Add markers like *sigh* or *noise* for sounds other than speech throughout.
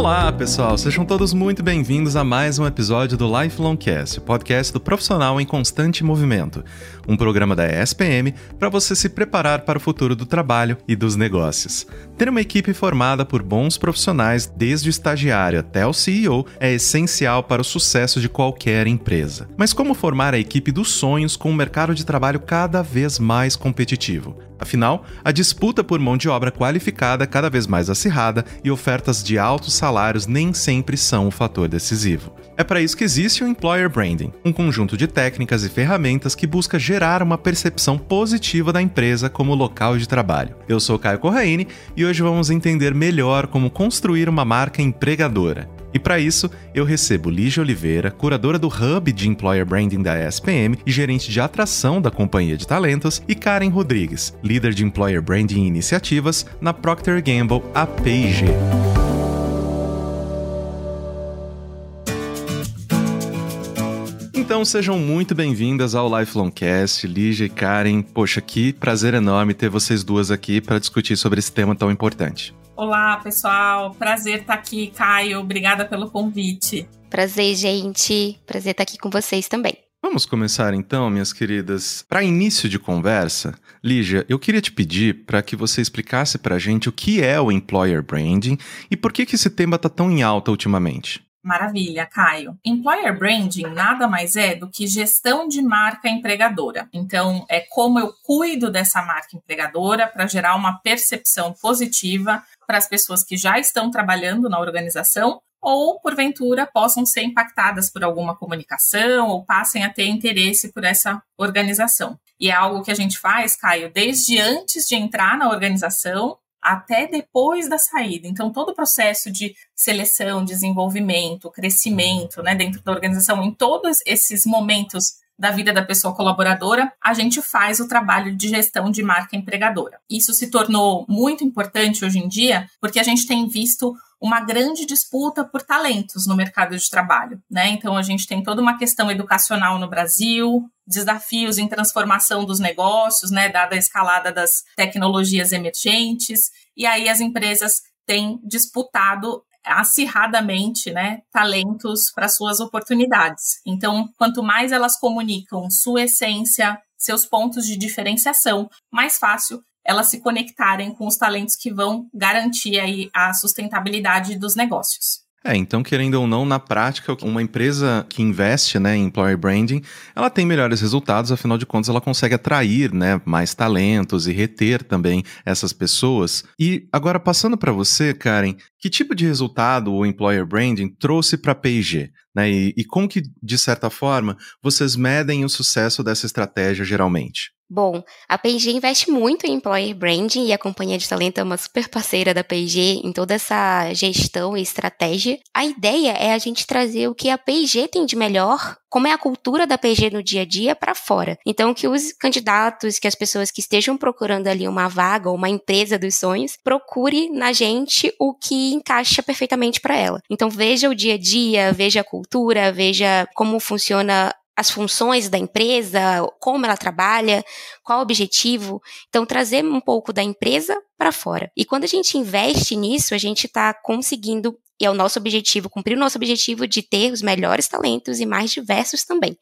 Olá, pessoal, sejam todos muito bem-vindos a mais um episódio do Lifelong Cast, o podcast do profissional em constante movimento, um programa da ESPM para você se preparar para o futuro do trabalho e dos negócios. Ter uma equipe formada por bons profissionais, desde o estagiário até o CEO, é essencial para o sucesso de qualquer empresa. Mas como formar a equipe dos sonhos com um mercado de trabalho cada vez mais competitivo? Afinal, a disputa por mão de obra qualificada é cada vez mais acirrada e ofertas de altos salários nem sempre são o fator decisivo. É para isso que existe o Employer Branding, um conjunto de técnicas e ferramentas que busca gerar uma percepção positiva da empresa como local de trabalho. Eu sou Caio Corraine e hoje vamos entender melhor como construir uma marca empregadora. E para isso, eu recebo Lígia Oliveira, curadora do Hub de Employer Branding da ESPM e gerente de atração da Companhia de Talentos, e Karen Rodrigues, líder de Employer Branding e Iniciativas na Procter Gamble APG. Então sejam muito bem-vindas ao Lifelong Cast, Lígia e Karen. Poxa, que prazer enorme ter vocês duas aqui para discutir sobre esse tema tão importante. Olá, pessoal. Prazer estar aqui, Caio. Obrigada pelo convite. Prazer, gente. Prazer estar aqui com vocês também. Vamos começar então, minhas queridas. Para início de conversa, Lígia, eu queria te pedir para que você explicasse para a gente o que é o employer branding e por que, que esse tema está tão em alta ultimamente. Maravilha, Caio. Employer branding nada mais é do que gestão de marca empregadora. Então, é como eu cuido dessa marca empregadora para gerar uma percepção positiva para as pessoas que já estão trabalhando na organização ou, porventura, possam ser impactadas por alguma comunicação ou passem a ter interesse por essa organização. E é algo que a gente faz, Caio, desde antes de entrar na organização até depois da saída. Então, todo o processo de seleção, desenvolvimento, crescimento né, dentro da organização, em todos esses momentos da vida da pessoa colaboradora, a gente faz o trabalho de gestão de marca empregadora. Isso se tornou muito importante hoje em dia, porque a gente tem visto uma grande disputa por talentos no mercado de trabalho, né? Então a gente tem toda uma questão educacional no Brasil, desafios em transformação dos negócios, né, dada a escalada das tecnologias emergentes, e aí as empresas têm disputado acirradamente, né, talentos para suas oportunidades. Então, quanto mais elas comunicam sua essência, seus pontos de diferenciação, mais fácil elas se conectarem com os talentos que vão garantir aí a sustentabilidade dos negócios. É, então, querendo ou não, na prática, uma empresa que investe né, em employer branding, ela tem melhores resultados, afinal de contas, ela consegue atrair né, mais talentos e reter também essas pessoas. E agora, passando para você, Karen, que tipo de resultado o employer branding trouxe para a P&G? Né, e, e como que, de certa forma, vocês medem o sucesso dessa estratégia geralmente? Bom, a P&G investe muito em employer branding e a companhia de talento é uma super parceira da P&G em toda essa gestão e estratégia. A ideia é a gente trazer o que a P&G tem de melhor, como é a cultura da P&G no dia a dia para fora. Então, que os candidatos, que as pessoas que estejam procurando ali uma vaga ou uma empresa dos sonhos, procure na gente o que encaixa perfeitamente para ela. Então, veja o dia a dia, veja a cultura, veja como funciona as funções da empresa, como ela trabalha, qual o objetivo. Então, trazer um pouco da empresa para fora. E quando a gente investe nisso, a gente está conseguindo e é o nosso objetivo, cumprir o nosso objetivo de ter os melhores talentos e mais diversos também.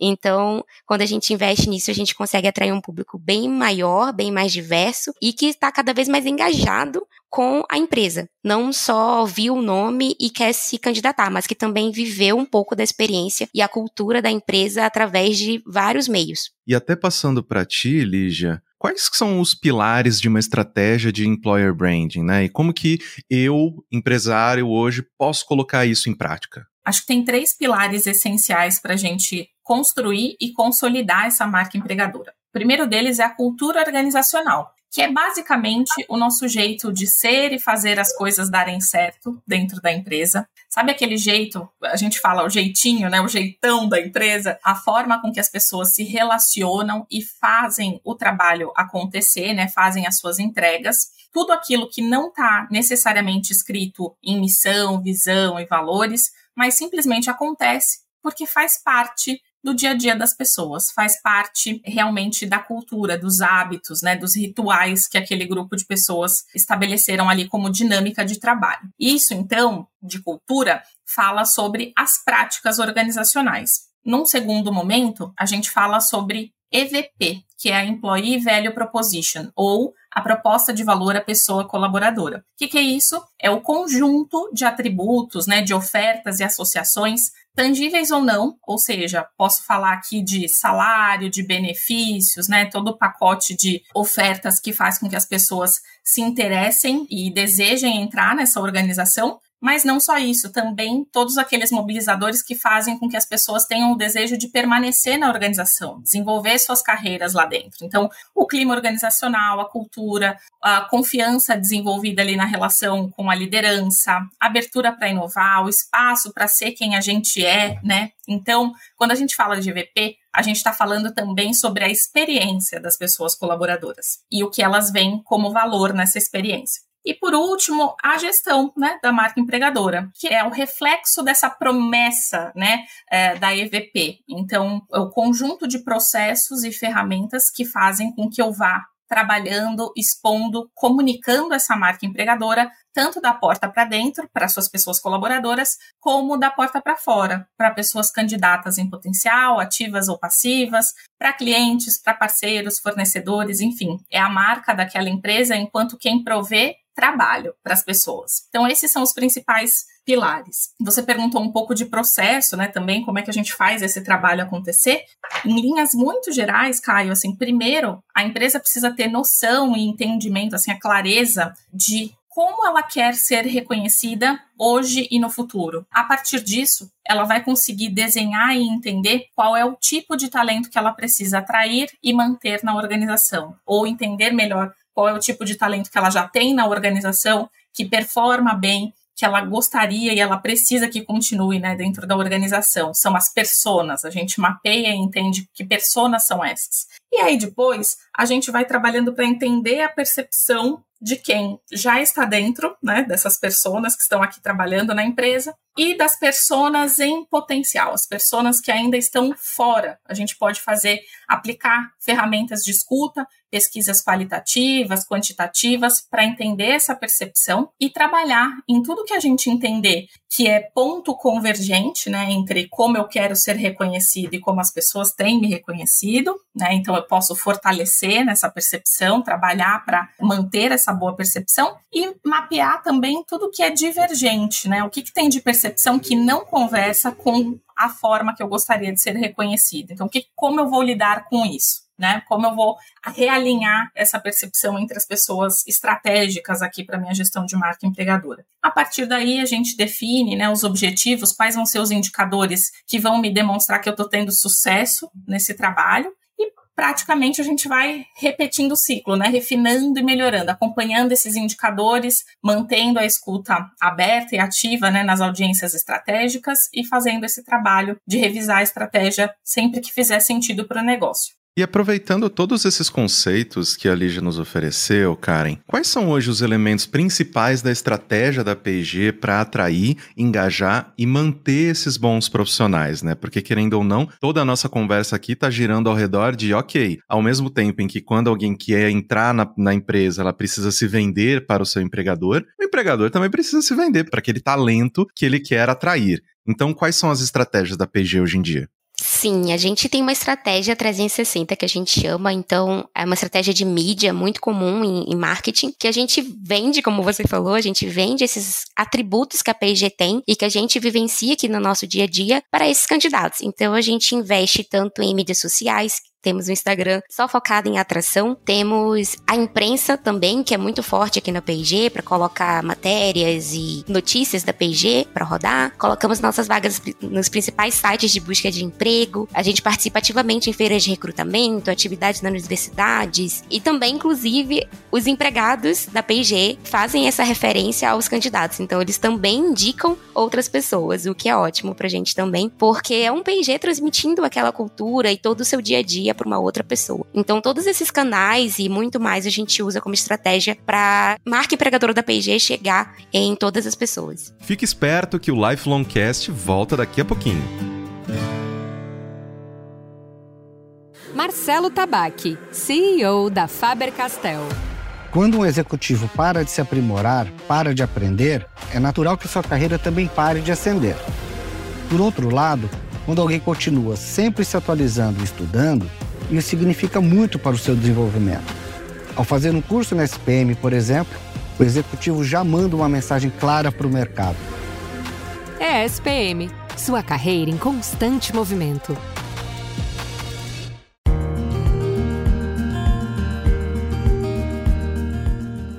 Então, quando a gente investe nisso, a gente consegue atrair um público bem maior, bem mais diverso e que está cada vez mais engajado com a empresa. Não só viu o nome e quer se candidatar, mas que também viveu um pouco da experiência e a cultura da empresa através de vários meios. E até passando para ti, Lígia, Quais são os pilares de uma estratégia de employer branding, né? E como que eu, empresário, hoje posso colocar isso em prática? Acho que tem três pilares essenciais para a gente construir e consolidar essa marca empregadora. O primeiro deles é a cultura organizacional que é basicamente o nosso jeito de ser e fazer as coisas darem certo dentro da empresa. Sabe aquele jeito, a gente fala o jeitinho, né, o jeitão da empresa, a forma com que as pessoas se relacionam e fazem o trabalho acontecer, né, fazem as suas entregas. Tudo aquilo que não está necessariamente escrito em missão, visão e valores, mas simplesmente acontece porque faz parte do dia a dia das pessoas, faz parte realmente da cultura, dos hábitos, né, dos rituais que aquele grupo de pessoas estabeleceram ali como dinâmica de trabalho. Isso, então, de cultura, fala sobre as práticas organizacionais. Num segundo momento, a gente fala sobre EVP, que é a Employee Value Proposition, ou a proposta de valor à pessoa colaboradora. O que, que, é isso? É o conjunto de atributos, né, de ofertas e associações, tangíveis ou não, ou seja, posso falar aqui de salário, de benefícios, né, todo o pacote de ofertas que faz com que as pessoas se interessem e desejem entrar nessa organização, mas não só isso, também todos aqueles mobilizadores que fazem com que as pessoas tenham o desejo de permanecer na organização, desenvolver suas carreiras lá dentro. Então, o clima organizacional, a cultura, a confiança desenvolvida ali na relação com a liderança, abertura para inovar, o espaço para ser quem a gente é, né? Então, quando a gente fala de VP, a gente está falando também sobre a experiência das pessoas colaboradoras e o que elas veem como valor nessa experiência. E por último, a gestão né, da marca empregadora, que é o reflexo dessa promessa né, é, da EVP. Então, é o conjunto de processos e ferramentas que fazem com que eu vá trabalhando, expondo, comunicando essa marca empregadora, tanto da porta para dentro, para suas pessoas colaboradoras, como da porta para fora, para pessoas candidatas em potencial, ativas ou passivas, para clientes, para parceiros, fornecedores, enfim, é a marca daquela empresa enquanto quem provê trabalho para as pessoas. Então, esses são os principais pilares. Você perguntou um pouco de processo, né, também, como é que a gente faz esse trabalho acontecer. Em linhas muito gerais, Caio, assim, primeiro, a empresa precisa ter noção e entendimento, assim, a clareza de como ela quer ser reconhecida hoje e no futuro. A partir disso, ela vai conseguir desenhar e entender qual é o tipo de talento que ela precisa atrair e manter na organização, ou entender melhor qual é o tipo de talento que ela já tem na organização, que performa bem, que ela gostaria e ela precisa que continue né, dentro da organização. São as personas. A gente mapeia e entende que personas são essas. E aí depois a gente vai trabalhando para entender a percepção de quem já está dentro, né, dessas pessoas que estão aqui trabalhando na empresa e das pessoas em potencial, as pessoas que ainda estão fora. A gente pode fazer, aplicar ferramentas de escuta, pesquisas qualitativas, quantitativas, para entender essa percepção e trabalhar em tudo que a gente entender que é ponto convergente, né, entre como eu quero ser reconhecido e como as pessoas têm me reconhecido, né, então eu posso fortalecer nessa percepção, trabalhar para manter essa boa percepção e mapear também tudo que é divergente, né, o que, que tem de percepção que não conversa com a forma que eu gostaria de ser reconhecido. Então, que, como eu vou lidar com isso? Né? Como eu vou realinhar essa percepção entre as pessoas estratégicas aqui para minha gestão de marca empregadora. A partir daí a gente define, né, os objetivos, quais vão ser os indicadores que vão me demonstrar que eu estou tendo sucesso nesse trabalho e praticamente a gente vai repetindo o ciclo, né, refinando e melhorando, acompanhando esses indicadores, mantendo a escuta aberta e ativa, né, nas audiências estratégicas e fazendo esse trabalho de revisar a estratégia sempre que fizer sentido para o negócio. E aproveitando todos esses conceitos que a Lígia nos ofereceu, Karen, quais são hoje os elementos principais da estratégia da P&G para atrair, engajar e manter esses bons profissionais, né? Porque querendo ou não, toda a nossa conversa aqui está girando ao redor de, ok, ao mesmo tempo em que quando alguém quer entrar na, na empresa, ela precisa se vender para o seu empregador, o empregador também precisa se vender para aquele talento que ele quer atrair. Então, quais são as estratégias da P&G hoje em dia? Sim, a gente tem uma estratégia 360 que a gente chama, então é uma estratégia de mídia muito comum em, em, marketing, que a gente vende, como você falou, a gente vende esses atributos que a P&G tem e que a gente vivencia aqui no nosso dia a dia para esses candidatos. Então a gente investe tanto em mídias sociais, temos o Instagram só focado em atração. Temos a imprensa também, que é muito forte aqui na P&G, para colocar matérias e notícias da P&G para rodar. Colocamos nossas vagas nos principais sites de busca de emprego. A gente participa ativamente em feiras de recrutamento, atividades nas universidades e também, inclusive, os empregados da P&G fazem essa referência aos candidatos. Então, eles também indicam outras pessoas, o que é ótimo pra gente também, porque é um P&G transmitindo aquela cultura e todo o seu dia a dia para uma outra pessoa. Então, todos esses canais e muito mais a gente usa como estratégia para marca empregadora da P&G chegar em todas as pessoas. Fique esperto que o Lifelong Cast volta daqui a pouquinho. Marcelo Tabaque, CEO da Faber-Castell. Quando um executivo para de se aprimorar, para de aprender, é natural que sua carreira também pare de ascender. Por outro lado, quando alguém continua sempre se atualizando e estudando, isso significa muito para o seu desenvolvimento. Ao fazer um curso na SPM, por exemplo, o executivo já manda uma mensagem clara para o mercado. É SPM, sua carreira em constante movimento.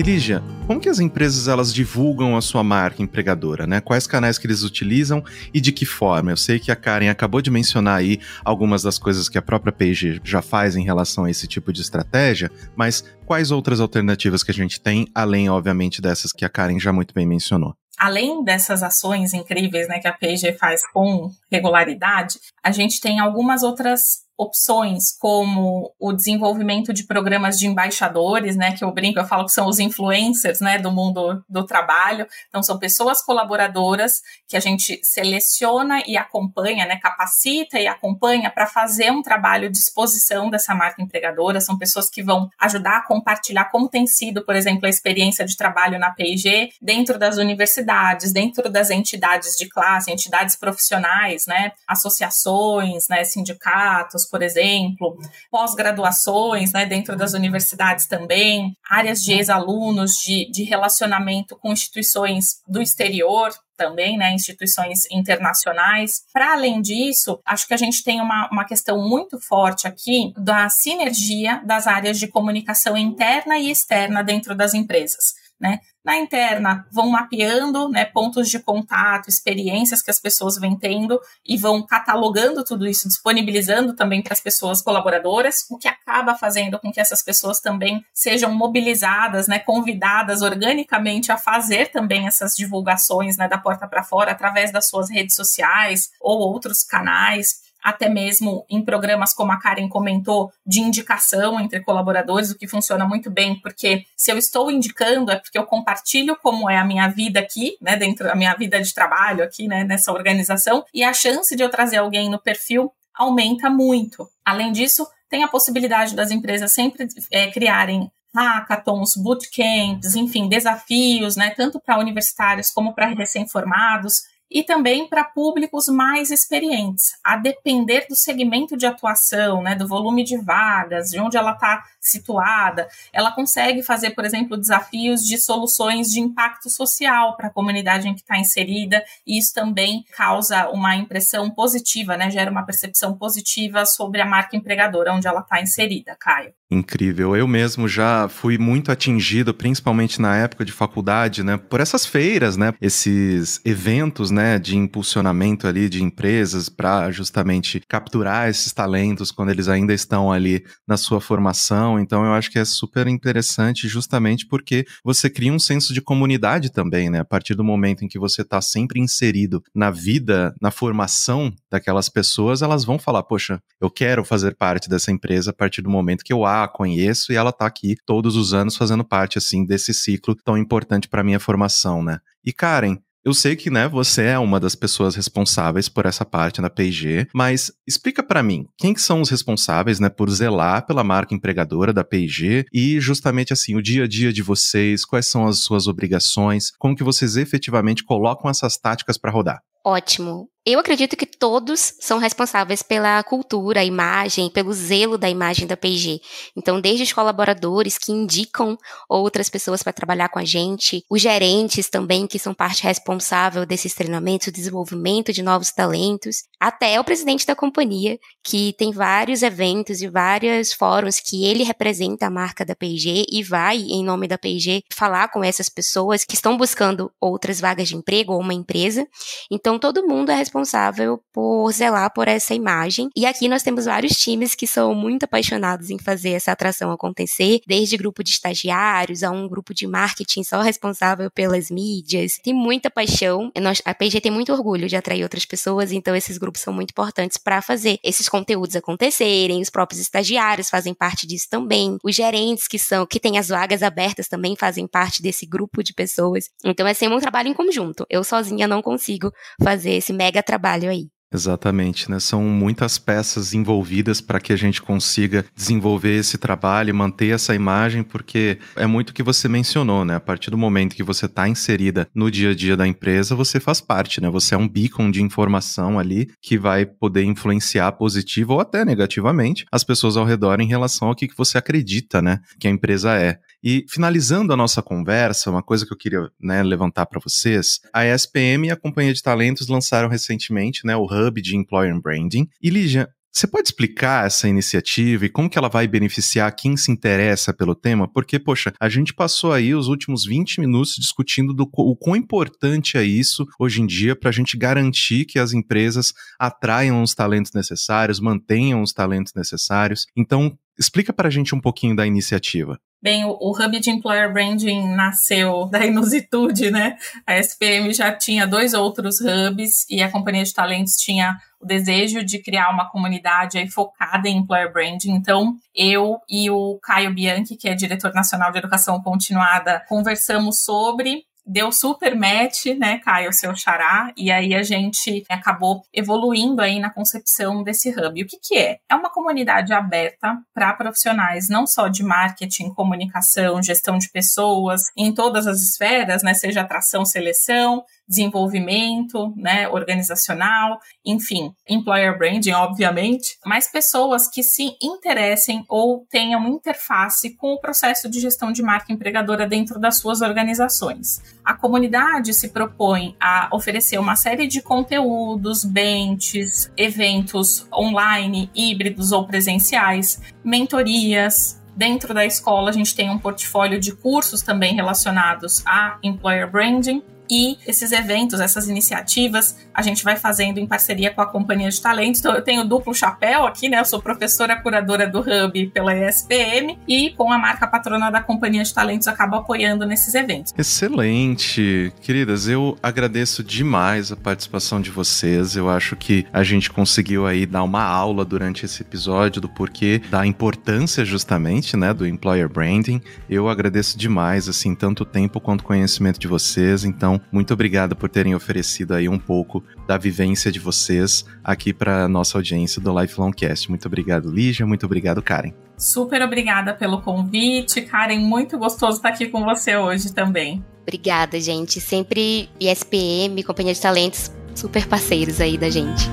E Lígia, como que as empresas elas divulgam a sua marca empregadora, né? Quais canais que eles utilizam e de que forma? Eu sei que a Karen acabou de mencionar aí algumas das coisas que a própria Page já faz em relação a esse tipo de estratégia, mas quais outras alternativas que a gente tem, além, obviamente, dessas que a Karen já muito bem mencionou? além dessas ações incríveis né, que a P&G faz com regularidade, a gente tem algumas outras opções como o desenvolvimento de programas de embaixadores, né, que eu brinco, eu falo que são os influencers, né, do mundo do trabalho. Então são pessoas colaboradoras que a gente seleciona e acompanha, né, capacita e acompanha para fazer um trabalho de exposição dessa marca empregadora. São pessoas que vão ajudar a compartilhar como tem sido, por exemplo, a experiência de trabalho na P&G dentro das universidades, dentro das entidades de classe, entidades profissionais, né, associações, né, sindicatos, por exemplo, pós-graduações, né, dentro das universidades também, áreas de ex-alunos, de, de relacionamento com instituições do exterior, também, né, instituições internacionais. Para além disso, acho que a gente tem uma, uma questão muito forte aqui da sinergia das áreas de comunicação interna e externa dentro das empresas. Né? Na interna, vão mapeando né, pontos de contato, experiências que as pessoas vêm tendo e vão catalogando tudo isso, disponibilizando também para as pessoas colaboradoras, o que acaba fazendo com que essas pessoas também sejam mobilizadas, né, convidadas organicamente a fazer também essas divulgações né, da porta para fora através das suas redes sociais ou outros canais até mesmo em programas como a Karen comentou, de indicação entre colaboradores, o que funciona muito bem, porque se eu estou indicando é porque eu compartilho como é a minha vida aqui, né, dentro da minha vida de trabalho aqui, né, nessa organização, e a chance de eu trazer alguém no perfil aumenta muito. Além disso, tem a possibilidade das empresas sempre é, criarem hackathons, bootcamps, enfim, desafios, né, tanto para universitários como para recém-formados, e também para públicos mais experientes, a depender do segmento de atuação, né, do volume de vagas, de onde ela está situada, ela consegue fazer, por exemplo, desafios de soluções de impacto social para a comunidade em que está inserida, e isso também causa uma impressão positiva, né, gera uma percepção positiva sobre a marca empregadora onde ela está inserida, Caio. Incrível. Eu mesmo já fui muito atingido, principalmente na época de faculdade, né, por essas feiras, né, esses eventos, né, de impulsionamento ali de empresas para justamente capturar esses talentos quando eles ainda estão ali na sua formação. Então eu acho que é super interessante justamente porque você cria um senso de comunidade também, né? A partir do momento em que você está sempre inserido na vida, na formação daquelas pessoas, elas vão falar, poxa, eu quero fazer parte dessa empresa a partir do momento que eu a conheço e ela está aqui todos os anos fazendo parte assim desse ciclo tão importante para minha formação, né? E Karen, eu sei que, né, você é uma das pessoas responsáveis por essa parte da P&G, mas explica para mim, quem que são os responsáveis, né, por zelar pela marca empregadora da P&G e justamente assim, o dia a dia de vocês, quais são as suas obrigações, como que vocês efetivamente colocam essas táticas para rodar? Ótimo. Eu acredito que todos são responsáveis pela cultura, a imagem, pelo zelo da imagem da P&G. Então, desde os colaboradores que indicam outras pessoas para trabalhar com a gente, os gerentes também, que são parte responsável desses treinamentos, desenvolvimento de novos talentos, até o presidente da companhia, que tem vários eventos e vários fóruns que ele representa a marca da P&G e vai, em nome da P&G, falar com essas pessoas que estão buscando outras vagas de emprego ou uma empresa. Então, todo mundo é responsável por zelar por essa imagem. E aqui nós temos vários times que são muito apaixonados em fazer essa atração acontecer, desde grupo de estagiários a um grupo de marketing só responsável pelas mídias. Tem muita paixão. A P&G tem muito orgulho de atrair outras pessoas, então esses grupos são muito importantes para fazer esses conteúdos acontecerem. Os próprios estagiários fazem parte disso também. Os gerentes que são que têm as vagas abertas também fazem parte desse grupo de pessoas. Então é sempre um trabalho em conjunto. Eu sozinha não consigo fazer esse mega trabalho aí. Exatamente, né? São muitas peças envolvidas para que a gente consiga desenvolver esse trabalho manter essa imagem, porque é muito o que você mencionou, né? A partir do momento que você está inserida no dia a dia da empresa, você faz parte, né? Você é um beacon de informação ali que vai poder influenciar positivo ou até negativamente as pessoas ao redor em relação ao que você acredita, né? Que a empresa é. E finalizando a nossa conversa, uma coisa que eu queria né, levantar para vocês, a ESPM e a Companhia de Talentos lançaram recentemente né, o Hub de Employer Branding. E Lígia, você pode explicar essa iniciativa e como que ela vai beneficiar quem se interessa pelo tema? Porque, poxa, a gente passou aí os últimos 20 minutos discutindo do o quão importante é isso hoje em dia para a gente garantir que as empresas atraiam os talentos necessários, mantenham os talentos necessários. Então, explica para a gente um pouquinho da iniciativa. Bem, o, o, Hub de Employer Branding nasceu *laughs* da inusitude, né? A SPM já tinha dois outros hubs e a Companhia de Talentos tinha o desejo de criar uma comunidade aí focada em Employer Branding. Então, eu e o Caio Bianchi, que é diretor nacional de educação continuada, conversamos sobre deu super match, né, Caio, seu xará, e aí a gente acabou evoluindo aí na concepção desse hub. E o que que é? É uma comunidade aberta para profissionais não só de marketing, comunicação, gestão de pessoas, em todas as esferas, né, seja atração, seleção, desenvolvimento, né, organizacional, enfim, employer branding, obviamente, mas pessoas que se interessem ou tenham interface com o processo de gestão de marca empregadora dentro das suas organizações. A comunidade se propõe a oferecer uma série de conteúdos, benches, eventos online, híbridos ou presenciais, mentorias, Dentro da escola, a gente tem um portfólio de cursos também relacionados a employer branding e esses eventos, essas iniciativas, a gente vai fazendo em parceria com a Companhia de Talentos. Então, eu tenho duplo chapéu aqui, né? Eu sou professora curadora do Hub pela ESPM e com a marca patrona da Companhia de Talentos acabo apoiando nesses eventos. Excelente! Queridas, eu agradeço demais a participação de vocês. Eu acho que a gente conseguiu aí dar uma aula durante esse episódio do porquê da importância justamente, né, do employer branding. Eu agradeço demais, assim, tanto tempo quanto conhecimento de vocês. Então, muito obrigado por terem oferecido aí um pouco da vivência de vocês aqui para nossa audiência do Lifelong Cast. Muito obrigado, Lígia. Muito obrigado, Karen. Super obrigada pelo convite, Karen. Muito gostoso estar aqui com você hoje também. Obrigada, gente. Sempre ISPM, Companhia de Talentos, super parceiros aí da gente.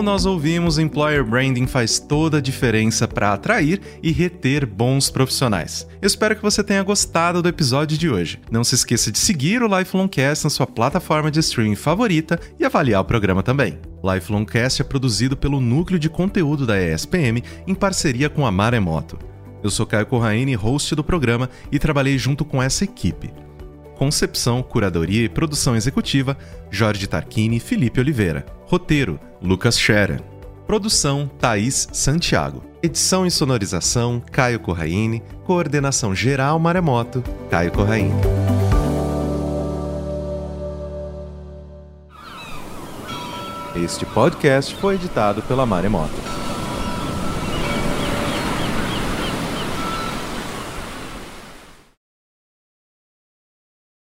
Como nós ouvimos, employer branding faz toda a diferença para atrair e reter bons profissionais. Eu espero que você tenha gostado do episódio de hoje. Não se esqueça de seguir o Lifelongcast na sua plataforma de streaming favorita e avaliar o programa também. Lifelongcast é produzido pelo Núcleo de Conteúdo da ESPM em parceria com a Maremoto. Eu sou Caio Corraine, host do programa, e trabalhei junto com essa equipe. Concepção, curadoria e produção executiva: Jorge Tarquini e Felipe Oliveira. Roteiro: Lucas Scherer. Produção: Thaís Santiago. Edição e sonorização: Caio Corraine. Coordenação geral Maremoto: Caio Corraine. Este podcast foi editado pela Maremoto.